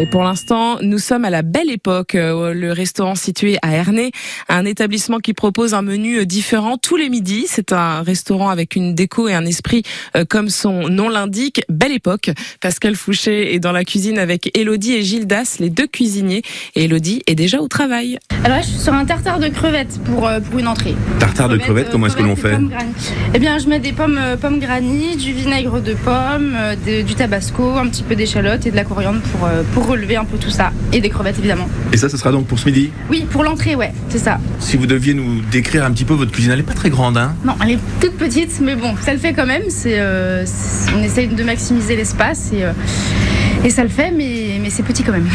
Et pour l'instant, nous sommes à la belle époque, euh, le restaurant situé à Ernée, un établissement qui propose un menu euh, différent tous les midis. C'est un restaurant avec une déco et un esprit euh, comme son nom l'indique, belle époque. Pascal Fouché est dans la cuisine avec Elodie et Gildas, les deux cuisiniers. Et Elodie est déjà au travail. Alors là, je suis sur un tartare de crevettes pour, pour une entrée. Tartare de crevettes, comment est-ce que l'on fait Eh bien, je mets des pommes, pommes granny, du vinaigre de pomme, du tabasco, un petit peu d'échalote et de la coriandre pour, pour relever un peu tout ça. Et des crevettes évidemment. Et ça, ce sera donc pour ce midi Oui, pour l'entrée, ouais, c'est ça. Si vous deviez nous décrire un petit peu votre cuisine, elle n'est pas très grande, hein Non, elle est toute petite, mais bon, ça le fait quand même. C'est, euh, on essaye de maximiser l'espace et, euh, et ça le fait, mais, mais c'est petit quand même.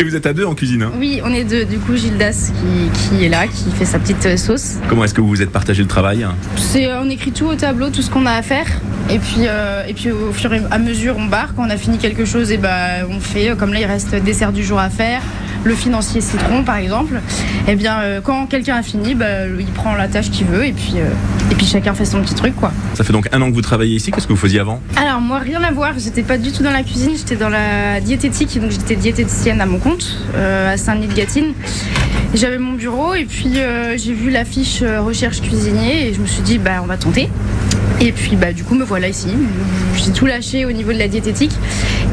Et vous êtes à deux en cuisine hein Oui, on est deux. Du coup, Gildas qui, qui, est là, qui fait sa petite euh, sauce. Comment est-ce que vous vous êtes partagé le travail C'est, On écrit tout au tableau, tout ce qu'on a à faire. Et puis, euh, et puis au fur et à mesure, on barre. Quand on a fini quelque chose, et ben, on fait. Comme là, il reste dessert du jour à faire, le financier citron par exemple. Et bien, euh, quand quelqu'un a fini, bah, il prend la tâche qu'il veut et puis, euh, et puis chacun fait son petit truc. quoi. Ça fait donc un an que vous travaillez ici. Qu'est-ce que vous faisiez avant? Alors, moi, rien à voir. J'étais pas du tout dans la cuisine. J'étais dans la diététique. Donc, j'étais diététicienne à mon compte à Saint-Denis-de-Gatine. J'avais mon bureau et puis j'ai vu l'affiche recherche cuisinier et je me suis dit, bah, on va tenter. Et puis bah du coup me voilà ici. J'ai tout lâché au niveau de la diététique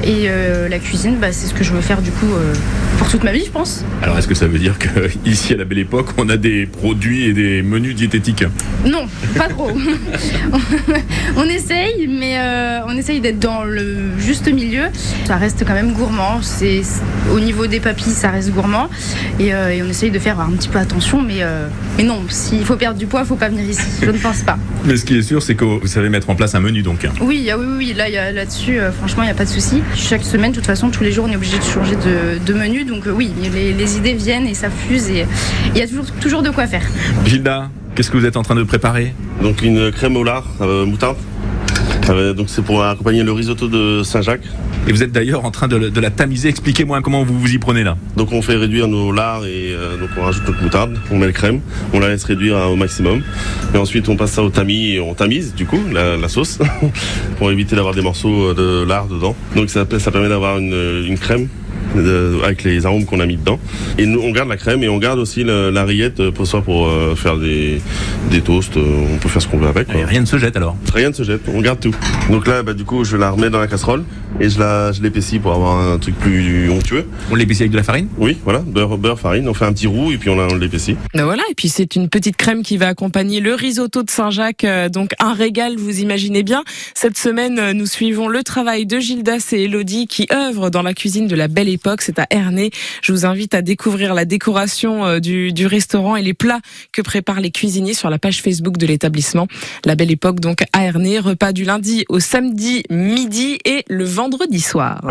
et euh, la cuisine, bah, c'est ce que je veux faire du coup euh, pour toute ma vie, je pense. Alors est-ce que ça veut dire qu'ici à la Belle Époque, on a des produits et des menus diététiques? Non, pas trop. on essaye, mais euh, on essaye d'être dans le juste milieu. Ça reste quand même gourmand. C'est au niveau des papilles, ça reste gourmand et, on essaye de faire un petit peu attention, mais, mais non, s'il faut perdre du poids, il faut pas venir ici. Je ne pense pas. Mais ce qui est sûr, c'est que vous savez mettre en place un menu donc. Oui, ah oui, oui, là, là-dessus, euh, franchement, il n'y a pas de souci. Chaque semaine, de toute façon, tous les jours, on est obligé de changer de, menu. Donc euh, oui, les, idées viennent et ça fuse et il y a toujours, toujours de quoi faire. Gilda, qu'est-ce que vous êtes en train de préparer? Donc une crème au lard, euh, donc c'est pour accompagner le risotto de Saint-Jacques. Et vous êtes d'ailleurs en train de, la tamiser. Expliquez-moi comment vous vous y prenez là. Donc on fait réduire nos lards et euh, donc on rajoute notre moutarde, on met le crème, on la laisse réduire au maximum. Et ensuite on passe ça au tamis et on tamise du coup la, sauce pour éviter d'avoir des morceaux de lard dedans. Donc ça, ça permet d'avoir une crème avec les arômes qu'on a mis dedans. Et nous, on garde la crème et on garde aussi la, rillette euh, pour soit pour euh, faire des, des toasts. Euh, on peut faire ce qu'on veut avec. rien ne se jette alors Rien ne se jette, on garde tout. Donc là, bah, du coup, je la remets dans la casserole et je la, je l'épaissis pour avoir un truc plus onctueux. On l'épaissit avec de la farine? Oui, voilà, beurre, beurre, farine. On fait un petit roux et puis on, on l'épaissit. Ben voilà, et puis c'est une petite crème qui va accompagner le risotto de Saint-Jacques. donc un régal, vous imaginez bien. Cette semaine, nous suivons le travail de Gildas et Elodie qui œuvrent dans la cuisine de la belle époque c'est à Ernée. Je vous invite à découvrir la décoration euh, du, restaurant et les plats que préparent les cuisiniers sur la page Facebook de l'établissement. La belle époque donc à Ernée, repas du lundi au samedi midi et le vendredi soir.